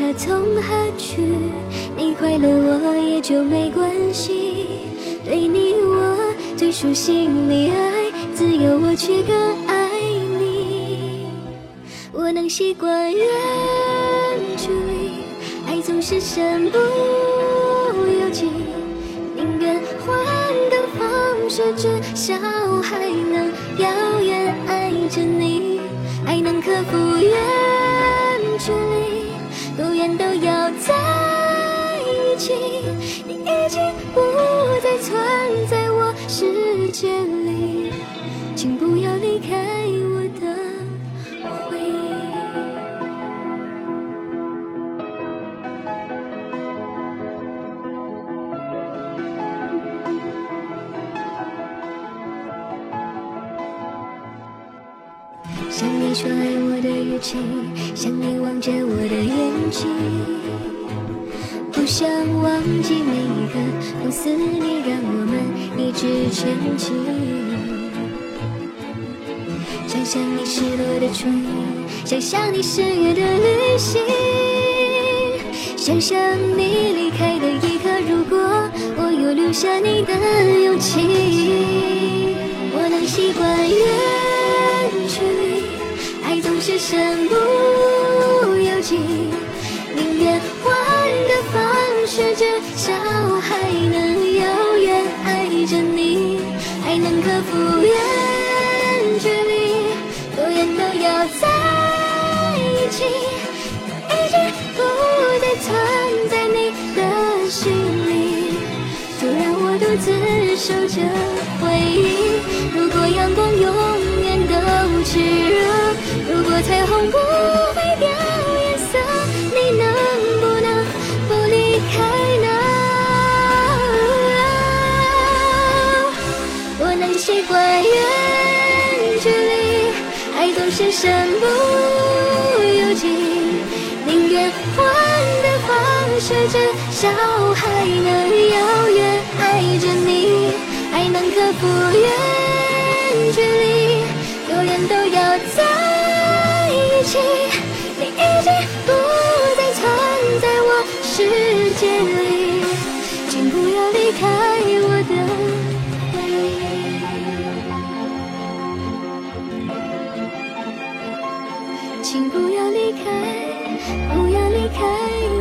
何从何去，你快乐我也就没关系。对你我最熟悉，你爱自由，我却更爱你。我能习惯远距离，爱总是身不由己，宁愿换个方式，至少还能遥远爱着你，爱能克服远距离。多远都要在一起，你已经不再存在我世界里，请不要离开我的回忆。像你说爱我的语气，像你望着我的眼睛，不想忘记每一个不思念，让我们一直前进。想象你失落的唇印，想象你失约的旅行，想象你离开的一刻，如果我有留下你的勇气，我能习惯远距离。爱总是身不由己，少还能遥远爱着你，爱能克服远距离，多远都要在一起，已经不再存在你的心里，就让我独自守着回忆。如果阳光永远都炽热。如果彩虹不会掉能习惯远距离，爱总是身不由己，宁愿换个方式，至少还能遥远爱着你，爱能克服远距离，多远都要在。一起，你已经不再存在我世界里。请不要离开请不要离开不要离开。